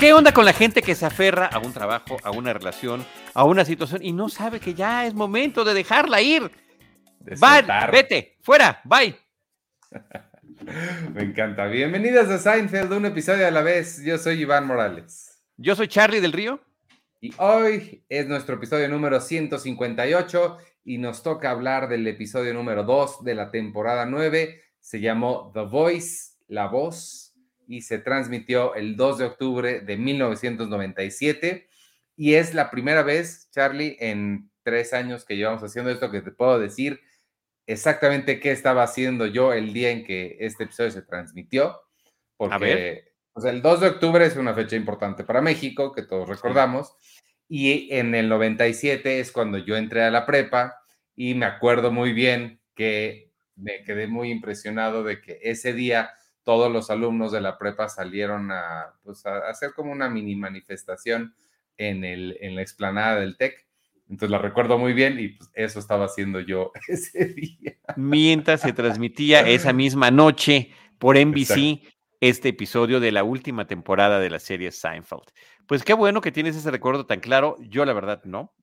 ¿Qué onda con la gente que se aferra a un trabajo, a una relación, a una situación y no sabe que ya es momento de dejarla ir? Va, vete, fuera, bye. Me encanta. Bienvenidas a Seinfeld, un episodio a la vez. Yo soy Iván Morales. Yo soy Charlie del Río. Y hoy es nuestro episodio número 158 y nos toca hablar del episodio número 2 de la temporada 9. Se llamó The Voice, La Voz y se transmitió el 2 de octubre de 1997. Y es la primera vez, Charlie, en tres años que llevamos haciendo esto, que te puedo decir exactamente qué estaba haciendo yo el día en que este episodio se transmitió. Porque O sea, el 2 de octubre es una fecha importante para México, que todos recordamos. Y en el 97 es cuando yo entré a la prepa y me acuerdo muy bien que me quedé muy impresionado de que ese día todos los alumnos de la prepa salieron a, pues, hacer como una mini manifestación en, el, en la explanada del TEC. Entonces la recuerdo muy bien y pues, eso estaba haciendo yo ese día. Mientras se transmitía esa misma noche por NBC este episodio de la última temporada de la serie Seinfeld. Pues qué bueno que tienes ese recuerdo tan claro. Yo la verdad no.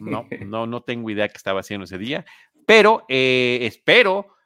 No, no, no tengo idea qué estaba haciendo ese día, pero eh, espero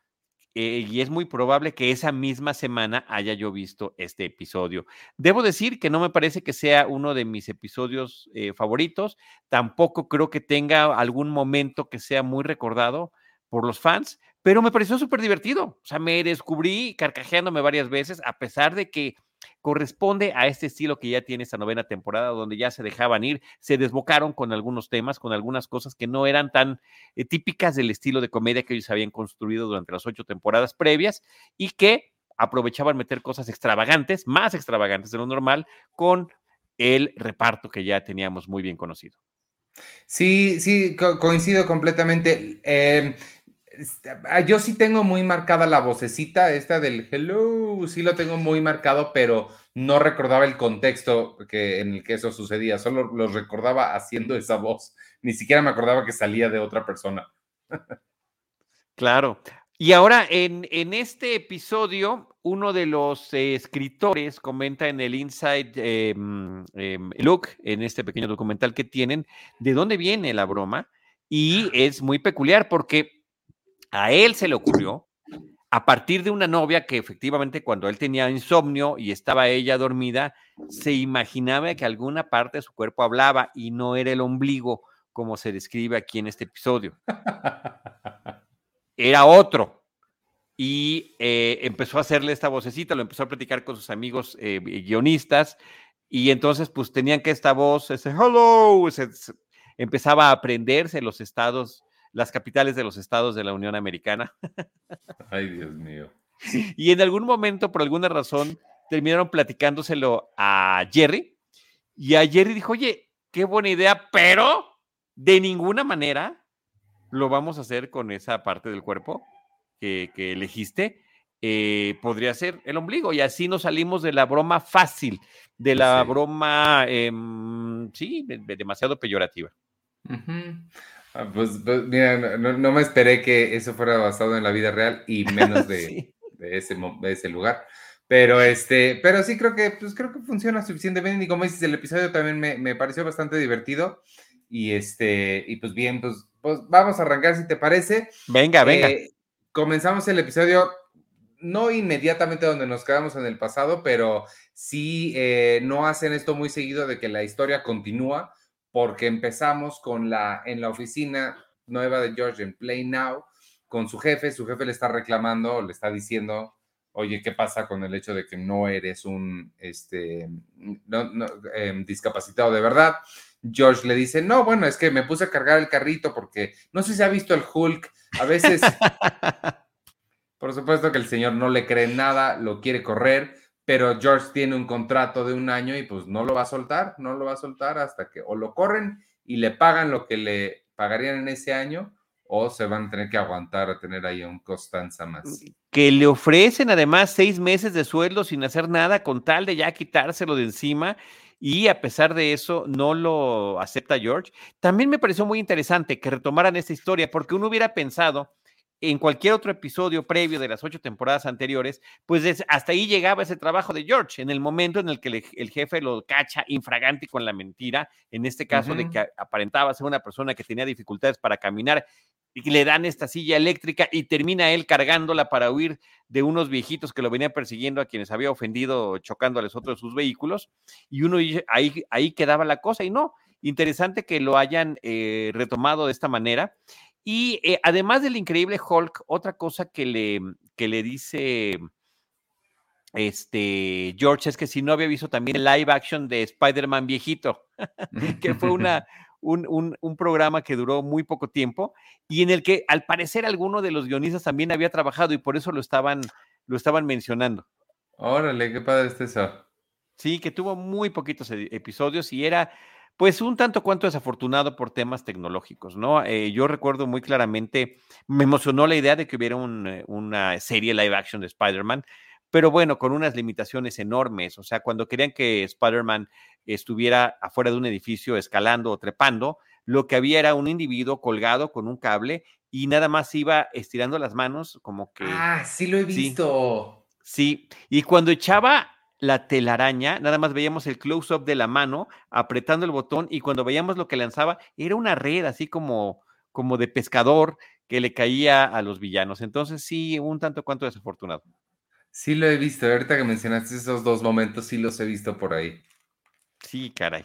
eh, y es muy probable que esa misma semana haya yo visto este episodio. Debo decir que no me parece que sea uno de mis episodios eh, favoritos, tampoco creo que tenga algún momento que sea muy recordado por los fans, pero me pareció súper divertido. O sea, me descubrí carcajeándome varias veces, a pesar de que corresponde a este estilo que ya tiene esta novena temporada, donde ya se dejaban ir, se desbocaron con algunos temas, con algunas cosas que no eran tan eh, típicas del estilo de comedia que ellos habían construido durante las ocho temporadas previas y que aprovechaban meter cosas extravagantes, más extravagantes de lo normal, con el reparto que ya teníamos muy bien conocido. Sí, sí, coincido completamente. Em, yo sí tengo muy marcada la vocecita, esta del hello, sí lo tengo muy marcado, pero no recordaba el contexto que, en el que eso sucedía, solo lo recordaba haciendo esa voz, ni siquiera me acordaba que salía de otra persona. Claro. Y ahora en, en este episodio, uno de los escritores comenta en el Inside em, em, Look, en este pequeño documental que tienen, de dónde viene la broma. Y es muy peculiar porque a él se le ocurrió a partir de una novia que efectivamente cuando él tenía insomnio y estaba ella dormida, se imaginaba que alguna parte de su cuerpo hablaba y no era el ombligo como se describe aquí en este episodio. Era otro. Y eh, empezó a hacerle esta vocecita, lo empezó a platicar con sus amigos eh, guionistas y entonces pues tenían que esta voz, ese hello, empezaba a aprenderse los estados las capitales de los estados de la Unión Americana. Ay, Dios mío. Y en algún momento, por alguna razón, terminaron platicándoselo a Jerry. Y a Jerry dijo, oye, qué buena idea, pero de ninguna manera lo vamos a hacer con esa parte del cuerpo que, elegiste. Eh, podría ser el ombligo. Y así nos salimos de la broma fácil, de la broma, em, sí, demasiado peyorativa. Ah, pues, pues, mira, no, me esperé que eso fuera basado en la vida real y menos de, ese, ese lugar. Pero este, pero sí creo que, pues creo que funciona suficientemente. Y como dices, el episodio también me, pareció bastante divertido. Y este, y pues bien, pues, pues vamos a arrancar si te parece. Venga, venga. Eh, comenzamos el episodio no inmediatamente donde nos quedamos en el pasado, pero sí eh, no hacen esto muy seguido de que la historia continúa porque empezamos con la, en la oficina nueva de George en Play Now, con su jefe, su jefe le está reclamando, le está diciendo, oye, ¿qué pasa con el hecho de que no eres un este, em, discapacitado de verdad? George le dice, no, bueno, es que me puse a cargar el carrito porque no sé si ha visto el Hulk, a veces, por supuesto que el señor no le cree nada, lo quiere correr, pero George tiene un contrato de un año y pues no lo va a soltar, no lo va a soltar hasta que o lo corren y le pagan lo que le pagarían en ese año o se van a tener que aguantar a tener ahí un Constanza más. Que le ofrecen además seis meses de sueldo sin hacer nada con tal de ya quitárselo de encima y a pesar de eso no lo acepta George. También me pareció muy interesante que retomaran esta historia porque uno hubiera pensado en cualquier otro episodio previo de las ocho temporadas anteriores, pues hasta ahí llegaba ese trabajo de George, en el momento en el que el jefe lo cacha infragante con la mentira, en este caso de que aparentaba ser una persona que tenía dificultades para caminar y le dan esta silla eléctrica y termina él cargándola para huir de unos viejitos que lo venían persiguiendo a quienes había ofendido chocándoles otros de sus vehículos y uno ahí, ahí quedaba la cosa y no, interesante que lo hayan eh, retomado de esta manera y eh, además del increíble Hulk, otra cosa que le, que le dice este George es que si no había visto también el live action de Spider-Man viejito, que fue una, un, un, programa que duró muy poco tiempo y en el que al parecer alguno de los guionistas también había trabajado y por eso lo estaban, lo estaban mencionando. Órale, qué padre es eso. Sí, que tuvo muy poquitos e, episodios y era pues un tanto cuanto desafortunado por temas tecnológicos, ¿no? Eh, yo recuerdo muy claramente, me emocionó la idea de que hubiera eh, una serie live action de Spider-Man, pero bueno, con unas limitaciones enormes. O sea, cuando querían que Spider-Man estuviera afuera de un edificio escalando o trepando, lo que había era un individuo colgado con un cable y nada más iba estirando las manos como que... Ah, sí lo he visto. Sí, y cuando echaba la telaraña, nada más veíamos el close-up de la mano apretando el botón y cuando veíamos lo que lanzaba, era una red así como, como de pescador que le caía a los villanos. Entonces sí, un tanto cuanto desafortunado. Sí lo he visto, ahorita que mencionaste esos dos momentos, sí los he visto por ahí. Sí, caray.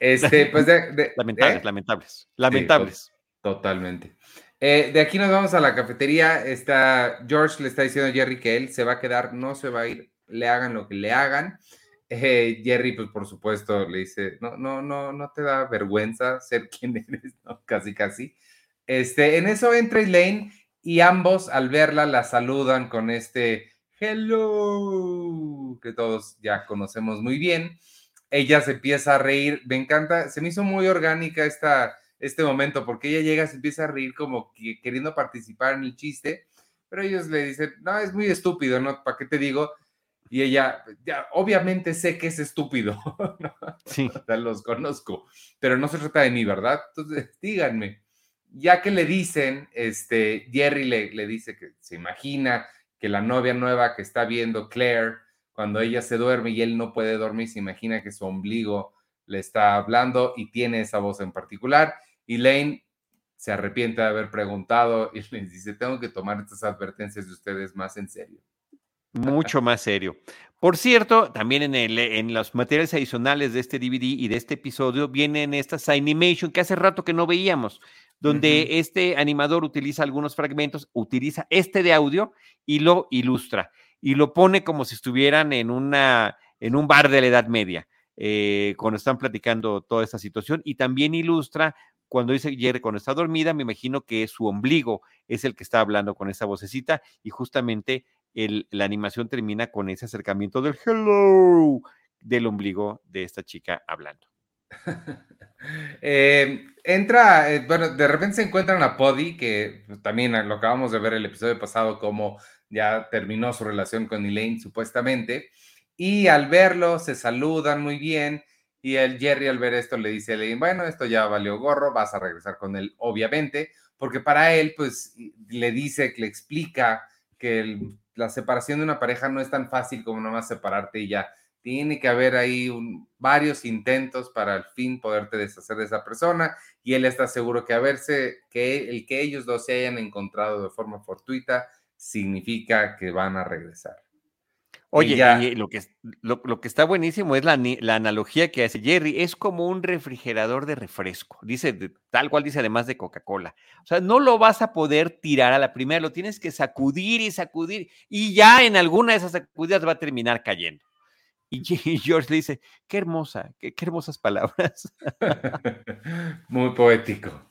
Este, pues de, lamentables, ¿eh? lamentables, lamentables. totalmente. Eh, de aquí nos vamos a la cafetería. Está, George le está diciendo a Jerry que él se va a quedar, no se va a ir, le hagan lo que le hagan. Eh, Jerry, pues por supuesto, le dice, no, no, no, no te da vergüenza ser quien eres, ¿no? Casi, casi. Este, en eso entra Elaine y ambos al verla la saludan con este hello que todos ya conocemos muy bien ella se empieza a reír. Me encanta, se me hizo muy orgánica esta, este momento porque ella llega, se empieza a reír como queriendo participar en el chiste, pero ellos le dicen, no, es muy estúpido, ¿no? ¿Para qué te digo? Y ella, ya, obviamente sé que es estúpido, sí. los conozco, pero no se trata de mí, ¿verdad? Entonces, díganme, ya que le dicen, este, Jerry le, le dice que se imagina que la novia nueva que está viendo, Claire, cuando ella se duerme y él no puede dormir, se imagina que su ombligo le está hablando y tiene esa voz en particular. Y Lane se arrepiente de haber preguntado y les dice, tengo que tomar estas advertencias de ustedes más en serio. Mucho más serio. Por cierto, también en, el, en los materiales adicionales de este DVD y de este episodio vienen estas animation que hace rato que no veíamos, donde este animador utiliza algunos fragmentos, utiliza este de audio y lo ilustra y lo pone como si estuvieran en, una, en un bar de la Edad Media, eh, cuando están platicando toda esta situación y también ilustra cuando dice Jerry cuando está dormida, me imagino que su ombligo es el que está hablando con esa vocecita y justamente el, la animación termina con ese acercamiento del hello del ombligo de esta chica hablando. Eh, entra, eh, bueno, de repente se encuentran a Poddy, que también lo acabamos de ver el episodio pasado, como ya terminó su relación con Elaine supuestamente, y al verlo se saludan muy bien, y el Jerry al ver esto le dice a Elaine, bueno, esto ya valió gorro, vas a regresar con él, obviamente, porque para él, pues, le dice, le explica que la separación de una pareja no es tan fácil como nomás separarte y ya. Tiene que haber ahí varios intentos para al fin poderte deshacer de esa persona y él está seguro que a verse, que el que ellos dos se hayan encontrado de forma fortuita significa que van a regresar. Oye, y lo, que, lo, que está buenísimo es la, la, analogía que hace Jerry. Es como un refrigerador de refresco. Dice, tal cual dice además de Coca-Cola. O sea, no lo vas a poder tirar a la primera, lo tienes que sacudir y sacudir. Y ya en alguna de esas sacudidas va a terminar cayendo. Y, George le dice, qué hermosa, qué hermosas palabras. Muy poético.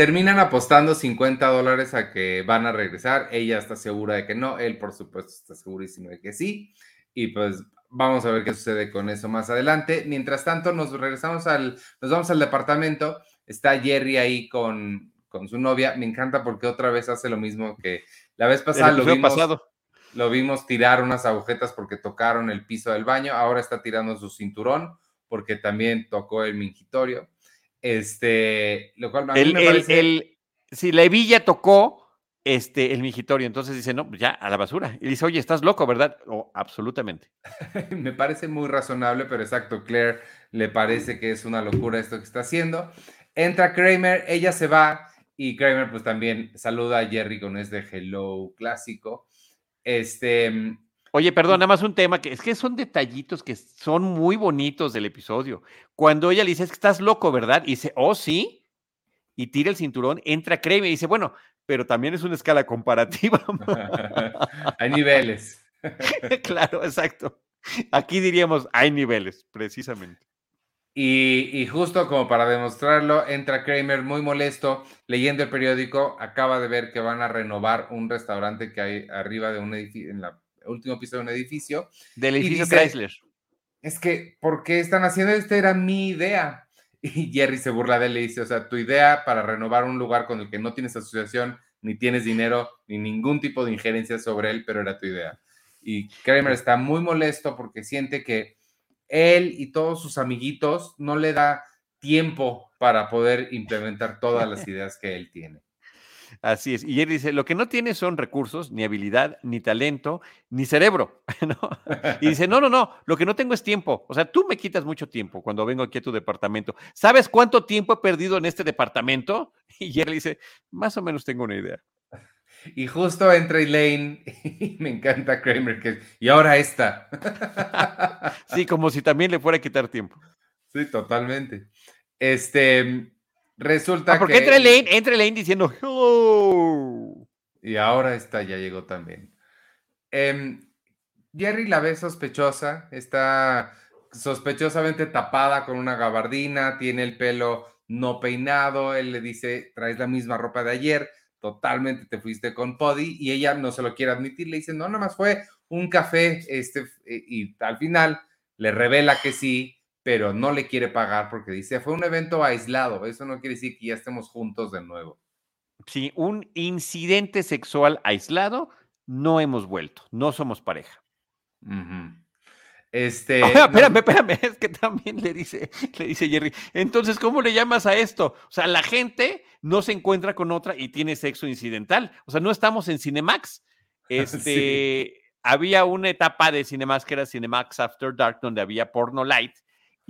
Terminan apostando 50 dólares a que van a regresar. Ella está segura de que no. Él, por supuesto, está segurísimo de que sí. Y pues vamos a ver qué sucede con eso más adelante. Mientras tanto, nos regresamos al, nos vamos al departamento. Está Jerry ahí con, con su novia. Me encanta porque otra vez hace lo mismo que la vez pasada. Lo vimos, pasado. lo vimos tirar unas agujetas porque tocaron el piso del baño. Ahora está tirando su cinturón porque también tocó el mingitorio. Este, lo cual a mí me parece... si la hebilla tocó este, el migitorio, entonces dice, no, ya, a la basura. Y dice, oye, estás loco, ¿verdad? Oh, absolutamente. Me parece muy razonable, pero exacto, Claire le parece que es una locura esto que está haciendo. Entra Kramer, ella se va y Kramer pues también saluda a Jerry con este hello clásico. Este... Oye, perdón, nada más un tema que es que son detallitos que son muy bonitos del episodio. Cuando ella le dice, es que estás loco, ¿verdad? Y dice, oh, sí. Y tira el cinturón, entra Kramer y dice, bueno, pero también es una escala comparativa. hay niveles. claro, exacto. Aquí diríamos, hay niveles, precisamente. Y, justo como para demostrarlo, entra Kramer muy molesto, leyendo el periódico, acaba de ver que van a renovar un restaurante que hay arriba de un edificio, en la último piso de un edificio. Del edificio Chrysler. Es que, ¿por qué están haciendo esto? Era mi idea. Y Jerry se burla de él y dice, o sea, tu idea para renovar un lugar con el que no tienes asociación, ni tienes dinero, ni ningún tipo de injerencia sobre él, pero era tu idea. Y Kramer está muy molesto porque siente que él y todos sus amiguitos no le da tiempo para poder implementar todas las ideas que él tiene. Así es. Y él dice, lo que no tiene son recursos, ni habilidad, ni talento, ni cerebro. Y dice, no, no, no, lo que no tengo es tiempo. O sea, tú me quitas mucho tiempo cuando vengo aquí a tu departamento. ¿Sabes cuánto tiempo he perdido en este departamento? Y él dice, más o menos tengo una idea. Y justo entra Elaine y me encanta Kramer que y ahora esta. Sí, como si también le fuera a quitar tiempo. Sí, totalmente. Este, Resulta ah, porque entra Elaine, entra Elaine diciendo hello. Y ahora esta ya llegó también. Em, Jerry la ve sospechosa, está sospechosamente tapada con una gabardina, tiene el pelo no peinado, él le dice, traes la misma ropa de ayer, totalmente te fuiste con Poddy y ella no se lo quiere admitir, le dice, no, nada más fue un café, este, y al final le revela que sí, pero no le quiere pagar porque dice, fue un evento aislado, eso no quiere decir que ya estemos juntos de nuevo. Sí, un incidente sexual aislado, no hemos vuelto, no somos pareja. Este. espérame, espérame, es que también le dice, le dice Jerry. Entonces, ¿cómo le llamas a esto? O sea, la gente no se encuentra con otra y tiene sexo incidental. O sea, no estamos en Cinemax. Este, había una etapa de Cinemax que era Cinemax After Dark, donde había porno light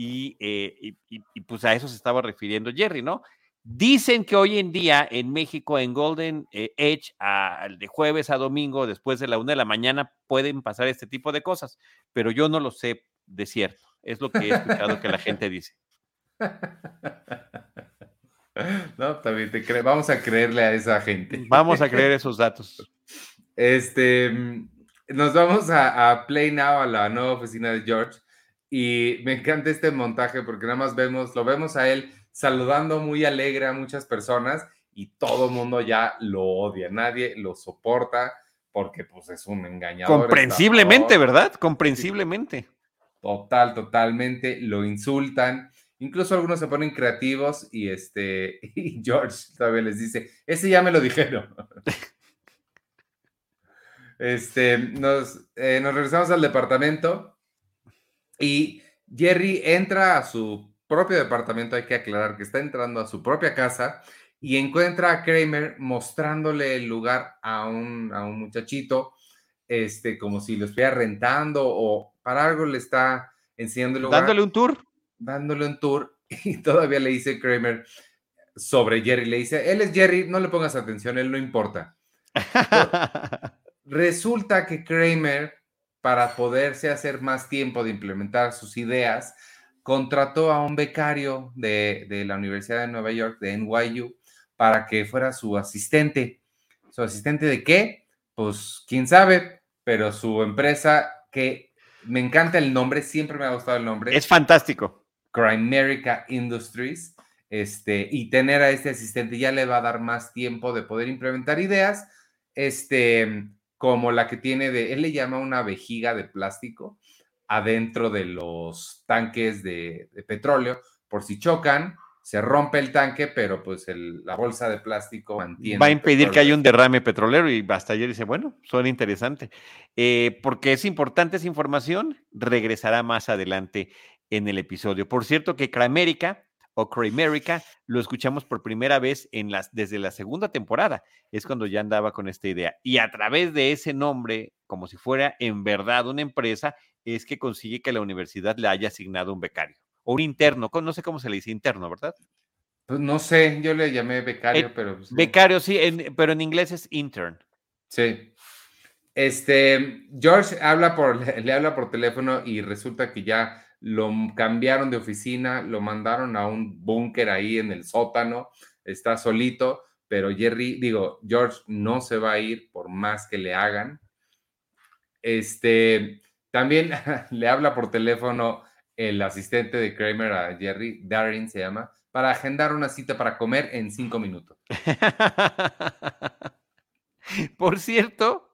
eh, y, pues a eso se estaba refiriendo Jerry, ¿no? Dicen que hoy en día en México, en Golden eh, Edge, de jueves a domingo, después de la una de la mañana, pueden pasar este tipo de cosas, pero yo no lo sé de cierto. Es lo que he escuchado que la gente dice. No, también te cre vamos a creerle a esa gente. Vamos a creer esos datos. Este, mm, nos vamos a, a Play Now, a la nueva oficina de George. Y me encanta este montaje porque nada más vemos, lo vemos a él saludando muy alegre a muchas personas y todo el mundo ya lo odia, nadie lo soporta porque pues es un engañador. Comprensiblemente, ¿verdad? Comprensiblemente. Total, totalmente, lo insultan. Incluso algunos se ponen creativos y este y George todavía les dice, ese ya me lo dijeron. este, nos, eh, nos regresamos al departamento y Jerry entra a su propio departamento, hay que aclarar que está entrando a su propia casa y encuentra a Kramer mostrándole el lugar a un, a un muchachito, este, como si lo estuviera rentando o para algo le está enseñando el lugar. Dándole un tour. Dándole un tour y todavía le dice Kramer sobre Jerry, le dice, él es Jerry, no le pongas atención, él no importa. Resulta que Kramer para poderse hacer más tiempo de implementar sus ideas, contrató a un becario de, la Universidad de Nueva York, de NYU, para que fuera su asistente. ¿Su asistente de qué? Pues quién sabe, pero su empresa, que me encanta el nombre, siempre me ha gustado el nombre. Es fantástico. Crimerica Industries. Este, y tener a este asistente ya le va a dar más tiempo de poder implementar ideas. Este, como la que tiene de, él le llama una vejiga de plástico adentro de los tanques de, petróleo, por si chocan, se rompe el tanque, pero pues la bolsa de plástico mantiene. Va a impedir que haya un derrame petrolero y hasta ayer dice, bueno, suena interesante. Eh, porque es importante esa información, regresará más adelante en el episodio. Por cierto que Cramérica o Cramerica, lo escuchamos por primera vez en las, desde la segunda temporada. Es cuando ya andaba con esta idea. Y a través de ese nombre, como si fuera en verdad una empresa, es que consigue que la universidad le haya asignado un becario o un interno. No sé cómo se le dice interno, ¿verdad? Pues no sé, yo le llamé becario, eh, pero. Pues, becario, sí, pero en inglés es intern. Sí. Este, George habla por, le habla por teléfono y resulta que ya lo cambiaron de oficina, lo mandaron a un búnker ahí en el sótano, está solito, pero Jerry, digo, George no se va a ir por más que le hagan. Este, también le habla por teléfono el asistente de Kramer a Jerry, Darren se llama, para agendar una cita para comer en cinco minutos. por cierto,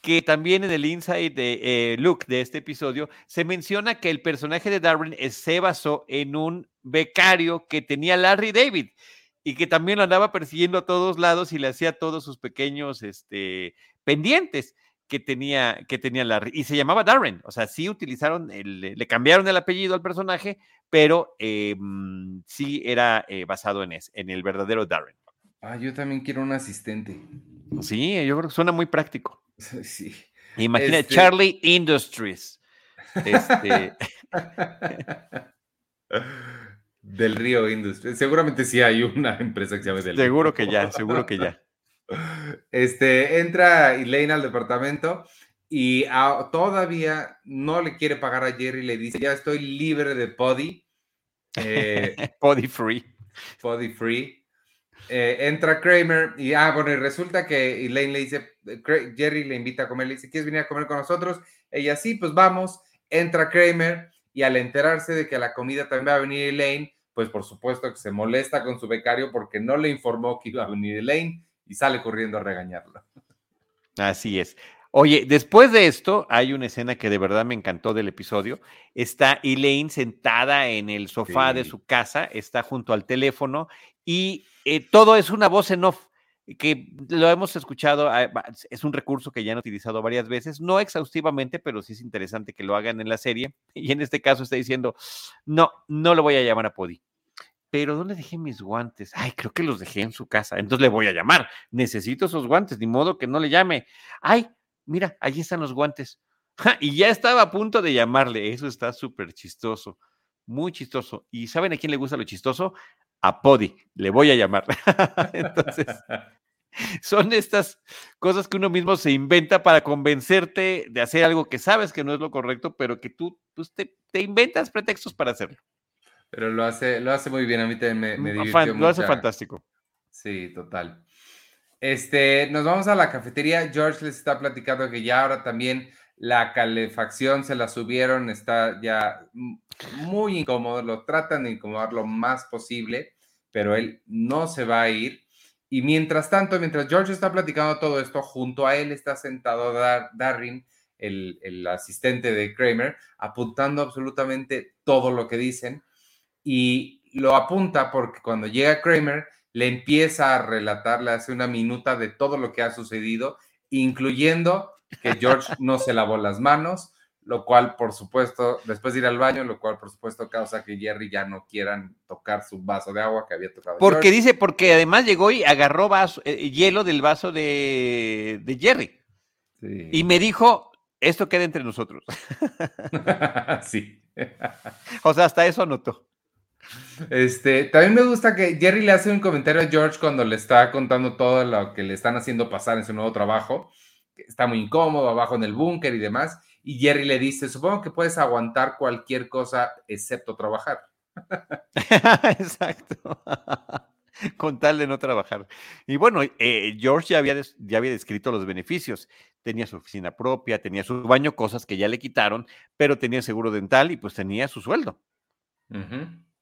que también en el insight de eh, look de este episodio se menciona que el personaje de Darwin se basó en un becario que tenía Larry David y que también lo andaba persiguiendo a todos lados y le hacía todos sus pequeños este, pendientes que tenía, que tenía Larry. Y se llamaba Darren. O sea, sí utilizaron, le cambiaron el apellido al personaje, pero em, sí era eh, basado en, ese, en el verdadero Darren. Ah, yo también quiero un asistente. Sí, yo creo que suena muy práctico. Sí. Imagina este Charlie Industries. Este... Del Río Industries. Seguramente sí hay una empresa que se llama Del Seguro que ya, seguro que ya. Este, entra Elaine al departamento y todavía no le quiere pagar a Jerry, le dice, ya estoy libre de Poddy. Eh, Poddy free. Poddy free. Eh, entra Kramer y, ah, bueno, y resulta que Elaine le dice, Jerry le invita a comer, le dice, ¿quieres venir a comer con nosotros? Ella, sí, pues vamos. Entra Kramer y al enterarse de que a la comida también va a venir Elaine, pues por supuesto que se molesta con su becario porque no le informó que iba a venir Elaine y sale corriendo a regañarlo. Así es. Oye, después de esto, hay una escena que de verdad me encantó del episodio. Está Elaine sentada en el sofá de su casa, está junto al teléfono y eh, todo es una voz en off que lo hemos escuchado, ah, es un recurso que ya han utilizado varias veces, no exhaustivamente, pero sí es interesante que lo hagan en la serie. Y en este caso está diciendo, no, no lo voy a llamar a Podi. Pero ¿dónde dejé mis guantes? Ay, creo que los dejé en su casa. Entonces le voy a llamar. Necesito esos guantes, ni modo que no le llame. Ay, mira, allí están los guantes. y ya estaba a punto de llamarle. Eso está súper chistoso. Muy chistoso. ¿Y saben a quién le gusta lo chistoso? a Podi, le voy a llamar. Entonces, son estas cosas que uno mismo se inventa para convencerte de hacer algo que sabes que no es lo correcto, pero que tú pues, te, inventas pretextos para hacerlo. Pero lo hace, lo hace muy bien, a mí también me, me divirtió Lo hace fantástico. Sí, total. Este, nos vamos a la cafetería. George les está platicando que ya ahora también la calefacción se la subieron, está ya muy incómodo, lo tratan de incomodar lo más posible, pero él no se va a ir. Y mientras tanto, mientras George está platicando todo esto, junto a él está sentado Dar Darren, el, el, asistente de Kramer, apuntando absolutamente todo lo que dicen. Y lo apunta porque cuando llega Kramer, le empieza a relatar, le hace una minuta de todo lo que ha sucedido, incluyendo que George no se lavó las manos, lo cual, por supuesto, después de ir al baño, lo cual, por supuesto, causa que Jerry ya no quieran tocar su vaso de agua que había tocado. Porque dice, porque además llegó y agarró vaso, eh, hielo del vaso de, Jerry. Y me dijo, esto queda entre nosotros. sí. o sea, hasta eso anotó. Este, también me gusta que Jerry le hace un comentario a George cuando le está contando todo lo que le están haciendo pasar en su nuevo trabajo está muy incómodo abajo en el búnker y demás. Y Jerry le dice, supongo que puedes aguantar cualquier cosa excepto trabajar. Exacto. Con tal de no trabajar. Y bueno, eh, George ya había, ya había descrito los beneficios. Tenía su oficina propia, tenía su baño, cosas que ya le quitaron, pero tenía seguro dental y pues tenía su sueldo.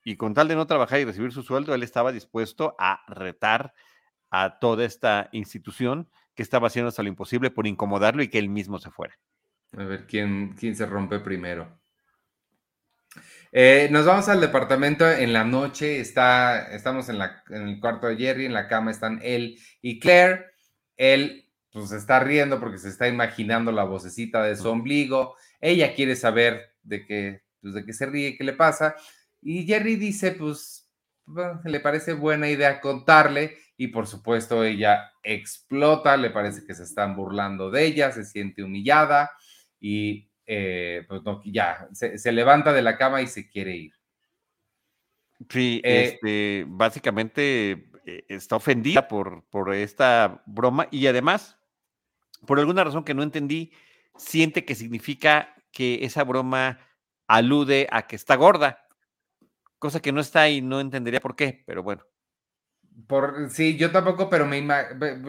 Y con tal de no trabajar y recibir su sueldo, él estaba dispuesto a retar a toda esta institución que estaba haciendo hasta lo imposible por incomodarlo y que él mismo se fuera. A ver quién, quién se rompe primero. Eh, nos vamos al departamento en la noche. Está, estamos en, la, en, el cuarto de Jerry, en la cama están él y Claire. Él pues está riendo porque se está imaginando la vocecita de su ombligo. Ella quiere saber de qué, pues, de qué se ríe, qué le pasa. Y Jerry dice, pues le parece buena idea contarle y por supuesto ella explota, le parece que se están burlando de ella, se siente humillada y eh, pues ya se, levanta de la cama y se quiere ir. Sí, eh, este, básicamente eh, está ofendida por, por esta broma y además, por alguna razón que no entendí, siente que significa que esa broma alude a que está gorda, cosa que no está y no entendería por qué, pero bueno. Por, sí, yo tampoco, pero me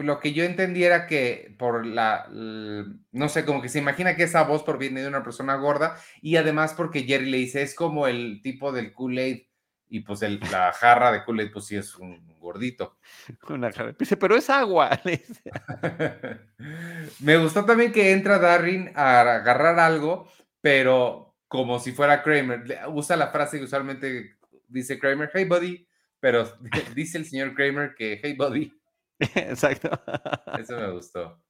lo que yo entendí era que por la, no sé, como que se imagina que esa voz proviene de una persona gorda y además porque Jerry le dice, es como el tipo del Kool-Aid y pues el, la jarra de Kool-Aid pues sí es un gordito. Una jarra, dice, pero es agua. me gustó también que entra Darrin a agarrar algo, pero como si fuera Kramer. Usa la frase que usualmente dice Kramer, hey buddy, pero dice el señor Kramer que, hey, buddy. Exacto. Eso me gustó.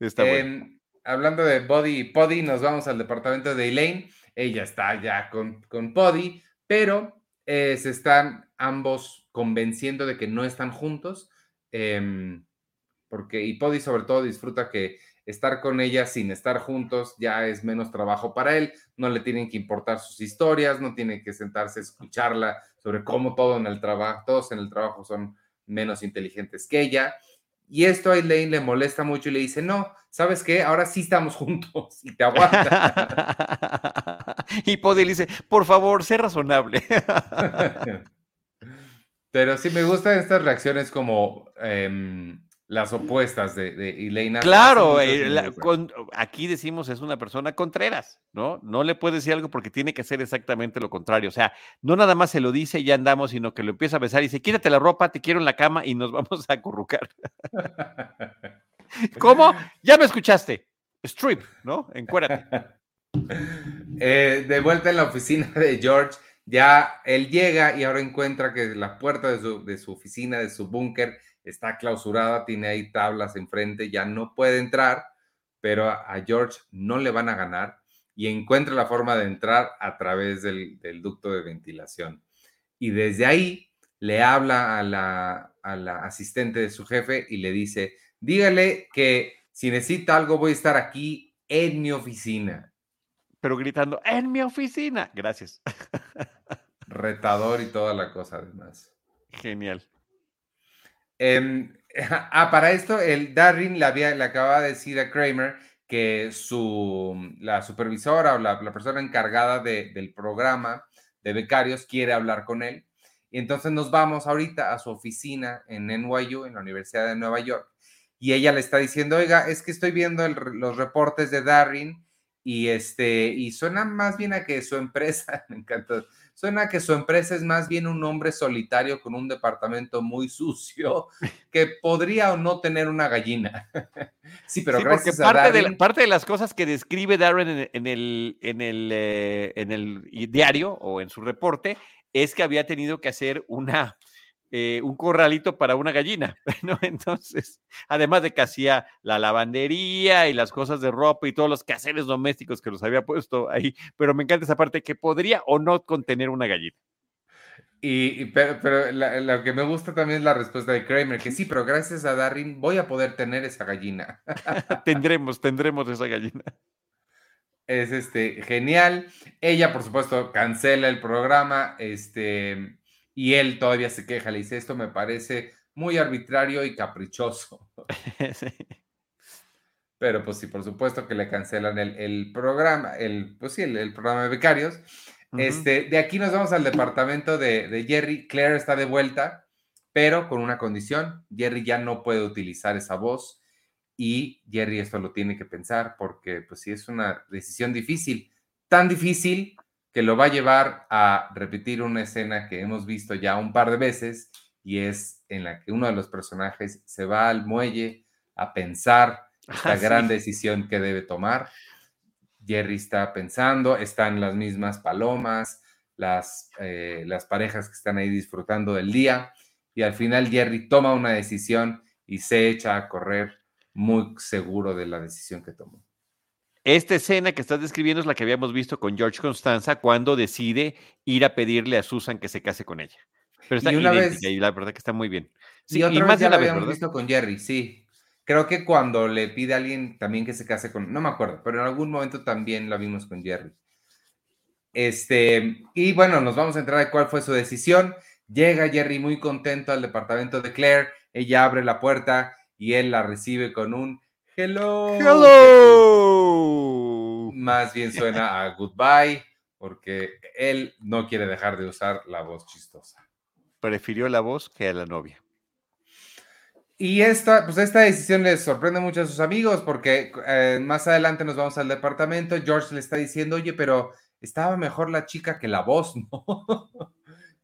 Está em, Hablando de Buddy y Poddy, nos vamos al departamento de Elaine. Ella está ya con, con Poddy, pero eh, se están ambos convenciendo de que no están juntos. Em, porque, y Poddy sobre todo disfruta que estar con ella sin estar juntos ya es menos trabajo para él, no le tienen que importar sus historias, no tienen que sentarse a escucharla sobre cómo todo en el trabajo, todos en el trabajo son menos inteligentes que ella. Y esto a Elaine le molesta mucho y le dice, no, ¿sabes qué? Ahora sí estamos juntos y te aguanta. y Poddy le dice, por favor, sé razonable. Pero sí me gustan estas reacciones como... Em, las opuestas de, de Elena. Claro, eh, aquí decimos es una persona contreras, ¿no? No le puede decir algo porque tiene que hacer exactamente lo contrario. O sea, no nada más se lo dice y ya andamos, sino que lo empieza a besar y dice, quítate la ropa, te quiero en la cama y nos vamos a acurrucar. ¿Cómo? Ya me escuchaste. Strip, ¿no? Encuérdate. Eh, de vuelta en la oficina de George, ya él llega y ahora encuentra que la puerta de su, de su oficina, de su búnker, está clausurada, tiene ahí tablas enfrente, ya no puede entrar, pero a George no le van a ganar y encuentra la forma de entrar a través del, ducto de ventilación. Y desde ahí le habla a la, a la asistente de su jefe y le dice, dígale que si necesita algo voy a estar aquí en mi oficina. Pero gritando, en mi oficina. Gracias. Retador y toda la cosa además. Genial. Em, ah, para esto, el Darwin le, había, le acababa de decir a Kramer que su, la supervisora o la, persona encargada del programa de becarios quiere hablar con él. Y entonces nos vamos ahorita a su oficina en NYU, en la Universidad de Nueva York. Y ella le está diciendo, oiga, es que estoy viendo los reportes de Darwin y, este, y suena más bien a que su empresa, me encantó, Suena que su empresa es más bien un hombre solitario con un departamento muy sucio que podría o no tener una gallina. sí, pero gracias parte a de parte de las cosas que describe Darren en, el, en, el, eh, en el diario o en su reporte es que había tenido que hacer una eh, un corralito para una gallina, ¿no? Entonces, además de que hacía la lavandería y las cosas de ropa y todos los quehaceres domésticos que los había puesto ahí, pero me encanta esa parte que podría o no contener una gallina. Y, pero, lo que me gusta también es la respuesta de Kramer, que sí, pero gracias a Darrin voy a poder tener esa gallina. tendremos, tendremos esa gallina. Es este genial. Ella, por supuesto, cancela el programa. Este y él todavía se queja, le dice, esto me parece muy arbitrario y caprichoso. Pero pues sí, por supuesto que le cancelan el, programa, el, pues sí, el, programa de becarios. este, de aquí nos vamos al departamento de, de, Jerry. Claire está de vuelta, pero con una condición. Jerry ya no puede utilizar esa voz y Jerry esto lo tiene que pensar porque pues sí es una decisión difícil. Tan difícil que lo va a llevar a repetir una escena que hemos visto ya un par de veces y es en la que uno de los personajes se va al muelle a pensar la ah, gran decisión que debe tomar. Jerry está pensando, están las mismas palomas, las, eh, las parejas que están ahí disfrutando del día y al final Jerry toma una decisión y se echa a correr muy seguro de la decisión que tomó. Esta escena que estás describiendo es la que habíamos visto con George Constanza cuando decide ir a pedirle a Susan que se case con ella. Pero está Y una idéntica vez- y la verdad que está muy bien. Sí, y otra más vez ya vez, habíamos visto con Jerry, sí. Creo que cuando le pide a alguien también que se case con, no me acuerdo, pero en algún momento también la vimos con Jerry. Este, y bueno, nos vamos a entrar a cuál fue su decisión. Llega Jerry muy contento al departamento de Claire, ella abre la puerta y él la recibe con un hello. ¡Hello! Más bien suena a goodbye, porque él no quiere dejar de usar la voz chistosa. Prefirió la voz que a la novia. Y esta, pues esta decisión les sorprende mucho a sus amigos porque eh, más adelante nos vamos al departamento. George le está diciendo, oye, pero estaba mejor la chica que la voz, ¿no?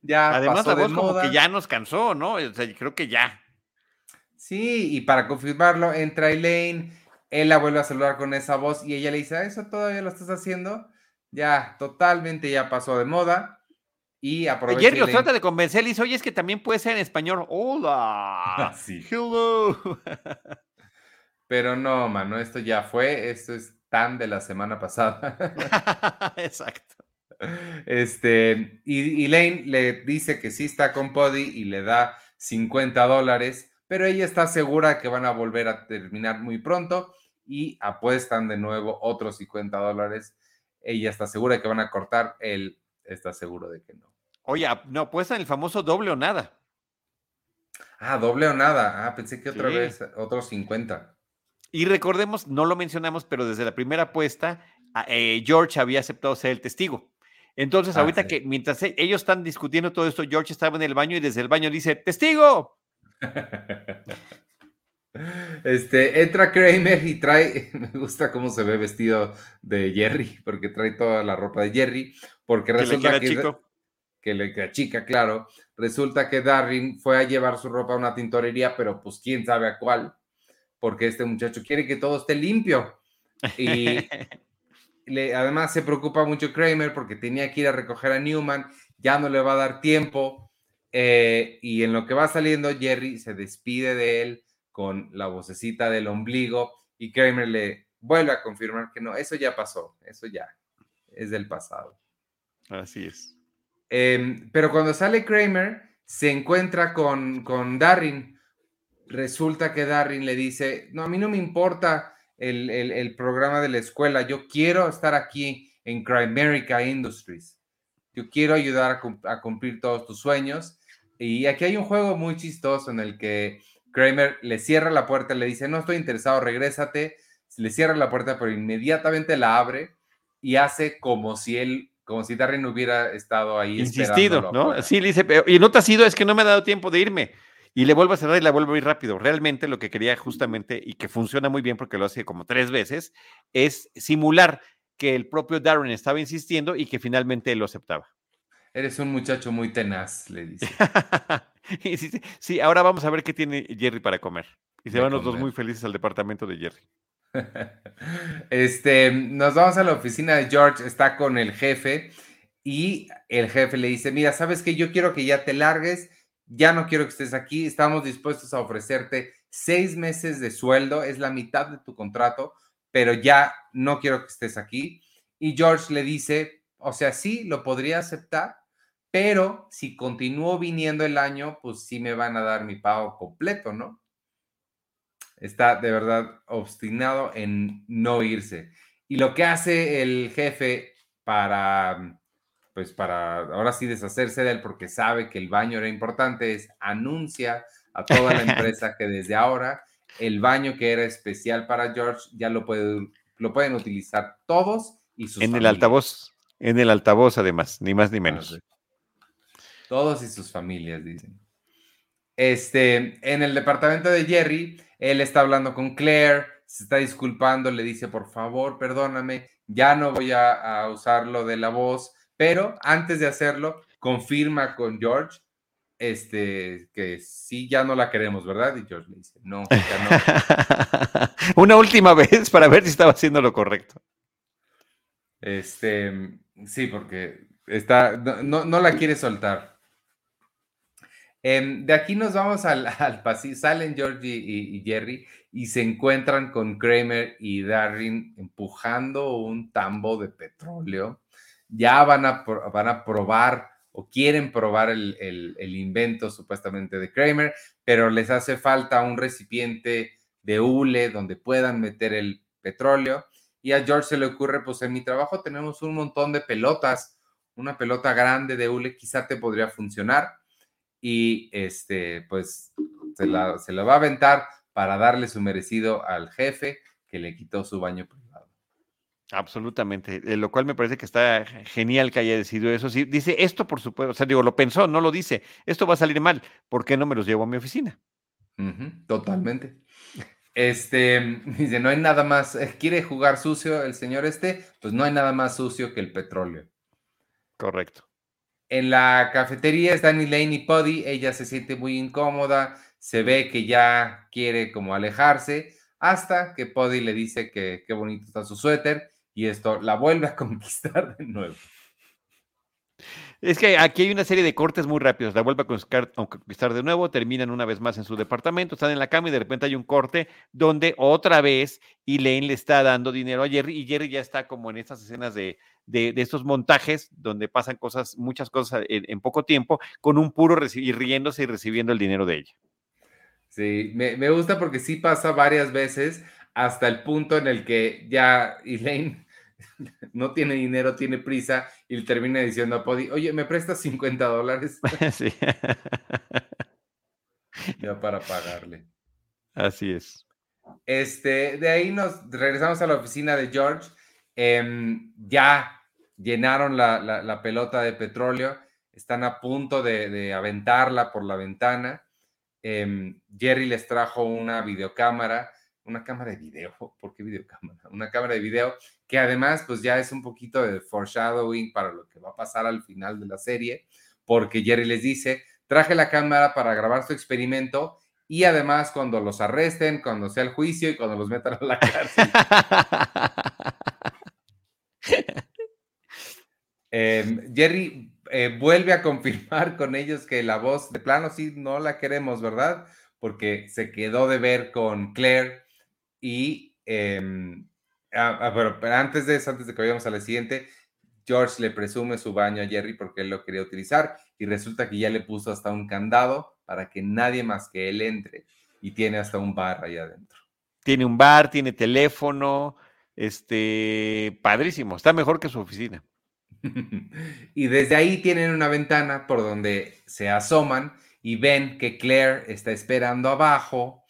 ya Además, pasó la de voz como moda. que ya nos cansó, ¿no? O sea, yo creo que ya. Sí, y para confirmarlo, entra Elaine, él la vuelve a saludar con esa voz y ella le dice, "¿Ah, ¿eso todavía lo estás haciendo? Ya, totalmente ya pasó de moda. Y aprovecha Jerry los Elaine- trata de convencer y dice, oye, es que también puede ser en español. Hola. Sí. Hello. Pero no, mano, esto ya fue, esto es tan de la semana pasada. Exacto. Este, y Elaine le dice que sí está con Poddy y le da 50 dólares, pero ella está segura que van a volver a terminar muy pronto y apuestan de nuevo otros 50 dólares. Ella está segura de que van a cortar, él está seguro de que no. Oye, no, pues en el famoso doble o nada. Ah, doble o nada. Ah, pensé que otra Sí. vez otros 50. Y recordemos, no lo mencionamos, pero desde la primera apuesta, a- eh, George había aceptado ser el testigo. Entonces, Ah, ahorita sí. que mientras e- ellos están discutiendo todo esto, George estaba en el baño y desde el baño dice, ¡Testigo! Este, entra Kramer y trae, me gusta cómo se ve vestido de Jerry, porque trae toda la ropa de Jerry, porque Que le resulta queda que, chico. que le queda chica, claro. Resulta que Darren fue a llevar su ropa a una tintorería, pero pues quién sabe a cuál, porque este muchacho quiere que todo esté limpio. Y le- además se preocupa mucho Kramer porque tenía que ir a recoger a Newman, ya no le va a dar tiempo. eh, y en lo que va saliendo, Jerry se despide de él con la vocecita del ombligo y Kramer le vuelve a confirmar que no, eso ya pasó, eso ya es del pasado. Así es. Em, pero cuando sale Kramer, se encuentra con, con Darrin. Resulta que Darrin le dice, no, a mí no me importa el, el- el programa de la escuela, yo quiero estar aquí en Crimerica Industries. Yo quiero ayudar a cumplir todos tus sueños. Y aquí hay un juego muy chistoso en el que Kramer le cierra la puerta, le dice, no estoy interesado, regrésate. Le cierra la puerta, pero inmediatamente la abre y hace como si él, como si Darren hubiera estado ahí. Insistido, ¿no? afuera. Sí, le dice, "Pero- y no te ha sido, es que no me ha dado tiempo de irme. Y le vuelvo a cerrar y la vuelvo a ir rápido. Realmente lo que quería justamente, y que funciona muy bien porque lo hace como tres veces, es simular que el propio Darren estaba insistiendo y que finalmente él lo aceptaba. Eres un muchacho muy tenaz, le dice. Y sí, ahora vamos a ver qué tiene Jerry para comer. Y se De van los dos muy felices al departamento de Jerry. Este, nos vamos a la oficina de George, está con el jefe y el jefe le dice, mira, sabes que yo quiero que ya te largues, ya no quiero que estés aquí, estamos dispuestos a ofrecerte seis meses de sueldo, es la mitad de tu contrato, pero ya no quiero que estés aquí. Y George le dice, o sea, sí, lo podría aceptar, pero si continúo viniendo el año, pues sí me van a dar mi pago completo, ¿no? Está de verdad obstinado en no irse. Y lo que hace el jefe para, pues para ahora sí deshacerse de él, porque sabe que el baño era importante, es anuncia a toda la empresa que desde ahora el baño que era especial para George ya lo, puede, lo pueden utilizar todos y sus En el altavoz, en el altavoz además, ni más ni menos. Todos y sus familias, dicen. Este, en el departamento de Jerry, él está hablando con Claire, se está disculpando, le dice, por favor, perdóname, ya no voy a, a usar lo de la voz, pero antes de hacerlo, confirma con George este, que sí, ya no la queremos, ¿verdad? Y George le dice, no, ya no. Una última vez para ver si estaba haciendo lo correcto. Este, sí, porque está, no, no, no la quiere soltar. De aquí nos vamos al, al pasillo. Salen Georgie y, Jerry y se encuentran con Kramer y Darren empujando un tambo de petróleo. Ya van a, van a probar o quieren probar el, el, invento supuestamente de Kramer, pero les hace falta un recipiente de hule donde puedan meter el petróleo. Y a George se le ocurre, pues en mi trabajo tenemos un montón de pelotas, una pelota grande de hule quizá te podría funcionar. Y este, pues se la, se la va a aventar para darle su merecido al jefe que le quitó su baño privado. Absolutamente, eh, lo cual me parece que está genial que haya decidido eso. Sí, dice, esto por supuesto, o sea, digo, lo pensó, no lo dice, esto va a salir mal, ¿por qué no me los llevo a mi oficina? totalmente. Este, dice, no hay nada más, eh, quiere jugar sucio el señor este, pues no hay nada más sucio que el petróleo. Correcto. En la cafetería están Elaine y Puddy, ella se siente muy incómoda, se ve que ya quiere como alejarse, hasta que Puddy le dice que qué bonito está su suéter y esto la vuelve a conquistar de nuevo. Es que aquí hay una serie de cortes muy rápidos. La vuelve a conquistar de nuevo, terminan una vez más en su departamento, están en la cama y de repente hay un corte donde otra vez Elaine le está dando dinero a Jerry y Jerry ya está como en estas escenas de, de, estos montajes donde pasan cosas, muchas cosas en, poco tiempo, con un puro y riéndose y recibiendo el dinero de ella. Sí, me, me gusta porque sí pasa varias veces hasta el punto en el que ya Elaine no tiene dinero, tiene prisa y le termina diciendo a Podi, oye, ¿me prestas 50 dólares? Sí. ya para pagarle. Así es. Este, de ahí nos regresamos a la oficina de George. Em, ya llenaron la, pelota de petróleo, están a punto de, aventarla por la ventana. Em, Jerry les trajo una videocámara una cámara de video, ¿por qué videocámara? Una cámara de video que además pues ya es un poquito de foreshadowing para lo que va a pasar al final de la serie, porque Jerry les dice, traje la cámara para grabar su experimento y además cuando los arresten, cuando sea el juicio y cuando los metan a la cárcel. Em, Jerry eh, vuelve a confirmar con ellos que la voz de plano sí no la queremos, ¿verdad? Porque se quedó de ver con Claire y, em, ah, ah, pero, antes de eso, antes de que vayamos a la siguiente, George le presume su baño a Jerry porque él lo quería utilizar y resulta que ya le puso hasta un candado para que nadie más que él entre y tiene hasta un bar ahí adentro. Tiene un bar, tiene teléfono, este, padrísimo, está mejor que su oficina. y desde ahí tienen una ventana por donde se asoman y ven que Claire está esperando abajo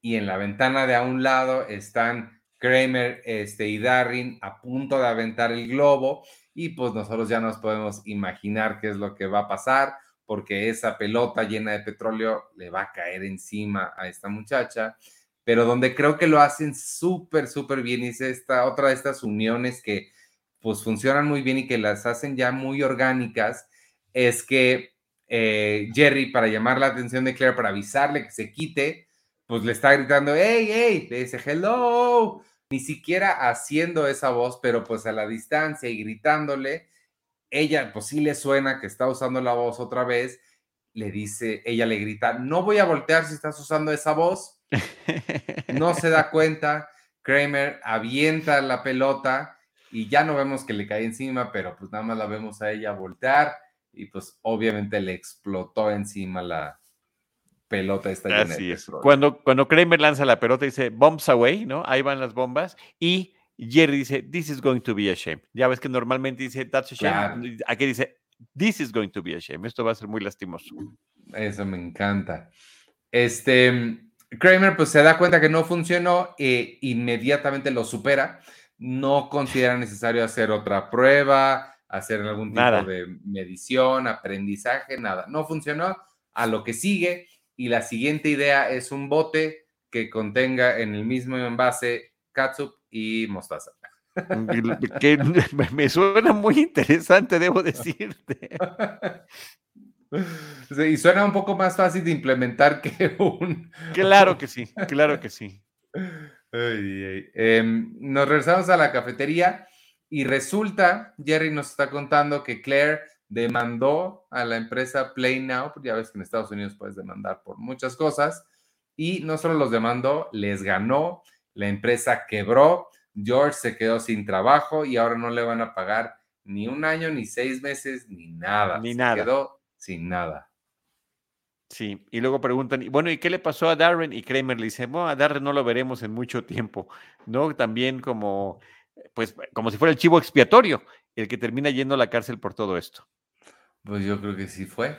y en la ventana de a un lado están Kramer este, y Darrin a punto de aventar el globo y pues nosotros ya nos podemos imaginar qué es lo que va a pasar porque esa pelota llena de petróleo le va a caer encima a esta muchacha, pero donde creo que lo hacen súper, súper bien es esta otra de estas uniones que pues funcionan muy bien y que las hacen ya muy orgánicas, es que eh, Jerry, para llamar la atención de Claire, para avisarle que se quite, pues le está gritando, hey, hey, le dice hello, ni siquiera haciendo esa voz, pero pues a la distancia y gritándole, ella pues sí le suena que está usando la voz otra vez, le dice, ella le grita, no voy a voltear si estás usando esa voz, no se da cuenta, Kramer avienta la pelota y ya no vemos que le cae encima, pero pues nada más la vemos a ella voltear y pues obviamente le explotó encima la, pelota llena Así es. Cuando, cuando Kramer lanza la pelota dice bombs away, ¿no? Ahí van las bombas y Jerry dice this is going to be a shame. Ya ves que normalmente dice that's a shame. Aquí dice this is going to be a shame. Esto va a ser muy lastimoso. Eso me encanta. Este Kramer pues se da cuenta que no funcionó e inmediatamente lo supera. No considera necesario hacer otra prueba, hacer algún tipo de medición, aprendizaje, nada. No funcionó. A lo que sigue, y la siguiente idea es un bote que contenga en el mismo envase catsup y mostaza. Que me suena muy interesante, debo decirte. y suena un poco más fácil de implementar que un. Claro que sí, claro que sí. Em, nos regresamos a la cafetería y resulta, Jerry nos está contando que Claire demandó a la empresa Play Now, ya ves que en Estados Unidos puedes demandar por muchas cosas, y no solo los demandó, les ganó, la empresa quebró, George se quedó sin trabajo y ahora no le van a pagar ni un año, ni seis meses, ni nada. Ni nada. Quedó sin nada. Sí, y luego preguntan, bueno, ¿y qué le pasó a Darren? Y Kramer le dice, bueno, a Darren no lo veremos en mucho tiempo, ¿no? También como, pues, como si fuera el chivo expiatorio, el que termina yendo a la cárcel por todo esto. Pues yo creo que sí fue.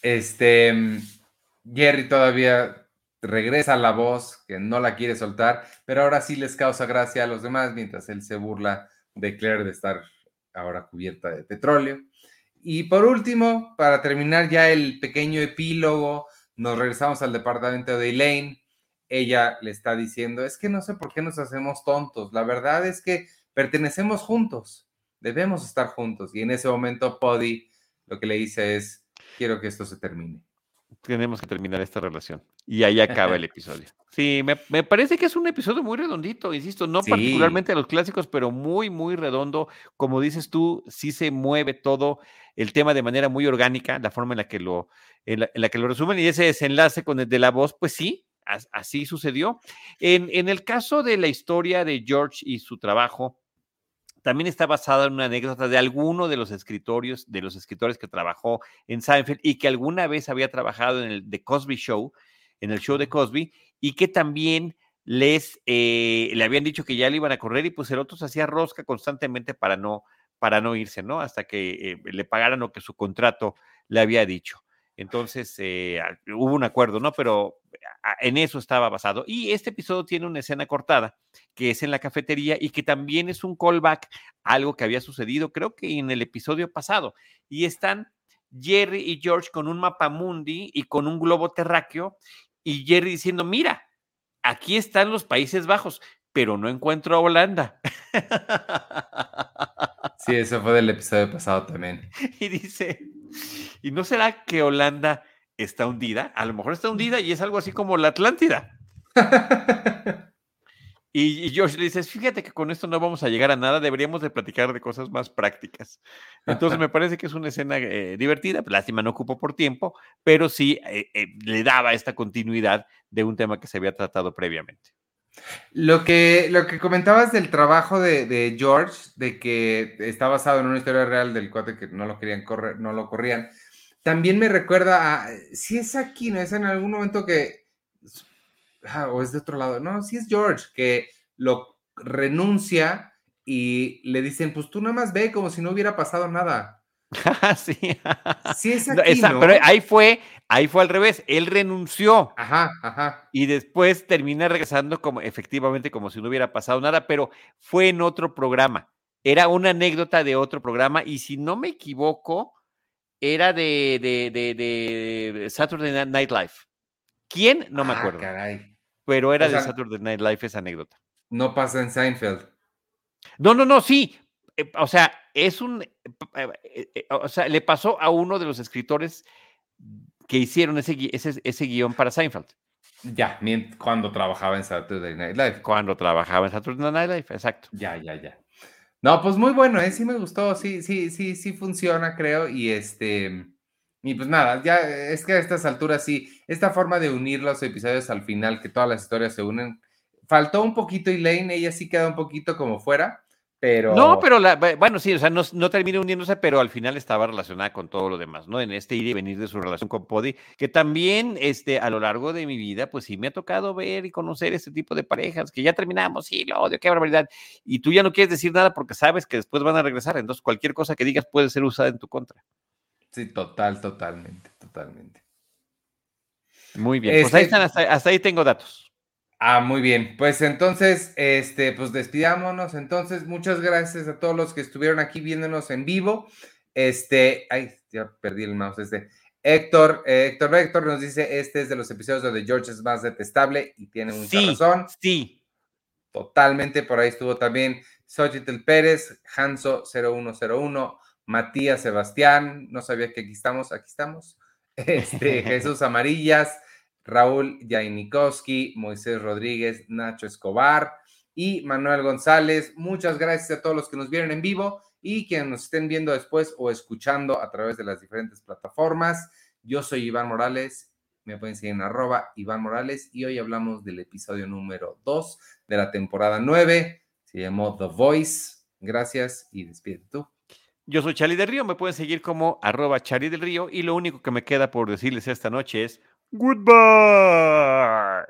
Este, mm, Jerry todavía regresa la voz, que no la quiere soltar, pero ahora sí les causa gracia a los demás, mientras él se burla de Claire de estar ahora cubierta de petróleo. Y por último, para terminar ya el pequeño epílogo, nos regresamos al departamento de Elaine. Ella le está diciendo, es que no sé por qué nos hacemos tontos. La verdad es que pertenecemos juntos, debemos estar juntos. Y en ese momento, Poddy lo que le dice es, quiero que esto se termine tenemos que terminar esta relación. Y ahí acaba el episodio. Sí, me, parece que es un episodio muy redondito, insisto, no particularmente a los clásicos, pero muy, muy redondo. Como dices tú, sí se mueve todo el tema de manera muy orgánica, la forma en la que lo, en la, que lo resumen y ese desenlace con el de la voz, pues sí, así sucedió. En, en el caso de la historia de George y su trabajo, también está basada en una anécdota de alguno de los escritorios, de los escritores que trabajó en Seinfeld y que alguna vez había trabajado en el The Cosby Show, en el show de Cosby, y que también les eh, le habían dicho que ya le iban a correr y pues el otro se hacía rosca constantemente para no, para no irse, ¿no? Hasta que eh, le pagaran lo que su contrato le había dicho. Entonces, eh, hubo un acuerdo, ¿no? Pero en eso estaba basado. Y este episodio tiene una escena cortada, que es en la cafetería y que también es un callback algo que había sucedido, creo que en el episodio pasado. Y están Jerry y George con un mapa mundi y con un globo terráqueo y Jerry diciendo, mira, aquí están los Países Bajos, pero no encuentro a Holanda. Sí, eso fue del episodio pasado también. Y dice, ¿y no será que Holanda está hundida? A lo mejor está hundida y es algo así como la Atlántida. Y, George le dice, fíjate que con esto no vamos a llegar a nada, deberíamos de platicar de cosas más prácticas. Entonces me parece que es una escena eh, divertida, lástima no ocupó por tiempo, pero sí eh, eh, le daba esta continuidad de un tema que se había tratado previamente. Lo que, lo que comentabas del trabajo de, George, de que está basado en una historia real del cuate que no lo querían correr, no lo corrían, también me recuerda a, si es aquí, ¿no? Es en algún momento que, ah, o es de otro lado, no, si es George, que lo renuncia y le dicen, pues tú nada más ve como si no hubiera pasado nada. sí. sí es aquí, Pero ahí fue, ahí fue al revés. Él renunció. Ajá, ajá. Y después termina regresando como efectivamente como si no hubiera pasado nada, pero fue en otro programa. Era una anécdota de otro programa y si no me equivoco, era de, de, Saturday Night Live. ¿Quién? No me ah, acuerdo. Pero era de Saturday Night Live esa anécdota. No pasa en Seinfeld. No, no, no, sí, eh, o sea, es un, eh, eh, o sea, le pasó a uno de los escritores que hicieron ese, ese, ese guion para Seinfeld. Ya, cuando trabajaba en Saturday Night Live. Cuando trabajaba en Saturday Night Live, exacto. Ya, ya, ya. No, pues muy bueno, ¿eh? sí me gustó, sí, sí, sí, sí funciona, creo, y este, y pues nada, ya es que a estas alturas sí, esta forma de unir los episodios al final, que todas las historias se unen, faltó un poquito Elaine, ella sí queda un poquito como fuera, pero... No, pero la, bueno, sí, o sea, no, no termina uniéndose, pero al final estaba relacionada con todo lo demás, ¿no? En este ir y venir de su relación con Podi, que también este, a lo largo de mi vida, pues sí me ha tocado ver y conocer este tipo de parejas, que ya terminamos, sí, lo odio, qué barbaridad, y tú ya no quieres decir nada porque sabes que después van a regresar, entonces cualquier cosa que digas puede ser usada en tu contra. Sí, total, totalmente, totalmente. Muy bien, pues ahí este están, hasta ahí tengo datos. Ah, muy bien. Pues entonces, este, pues despidámonos. Entonces, muchas gracias a todos los que estuvieron aquí viéndonos en vivo. Este, ay, ya perdí el mouse. Este, Héctor, eh, Héctor Héctor nos dice: Este es de los episodios donde George es más detestable y tiene mucha razón. Sí. Totalmente. Por ahí estuvo también Xochitl Pérez, Hanso0101, Matías Sebastián. No sabía que aquí estamos. Aquí estamos. Este, Jesús Amarillas. Raúl Jainikowski, Moisés Rodríguez, Nacho Escobar y Manuel González. Muchas gracias a todos los que nos vieron en vivo y quienes nos estén viendo después o escuchando a través de las diferentes plataformas. Yo soy Iván Morales, me pueden seguir en arroba Iván Morales y hoy hablamos del episodio número 2 de la temporada 9. Se llamó The Voice. Gracias y despide tú. Yo soy Charlie del Río, me pueden seguir como arroba Charlie del Río y lo único que me queda por decirles esta noche es goodbye.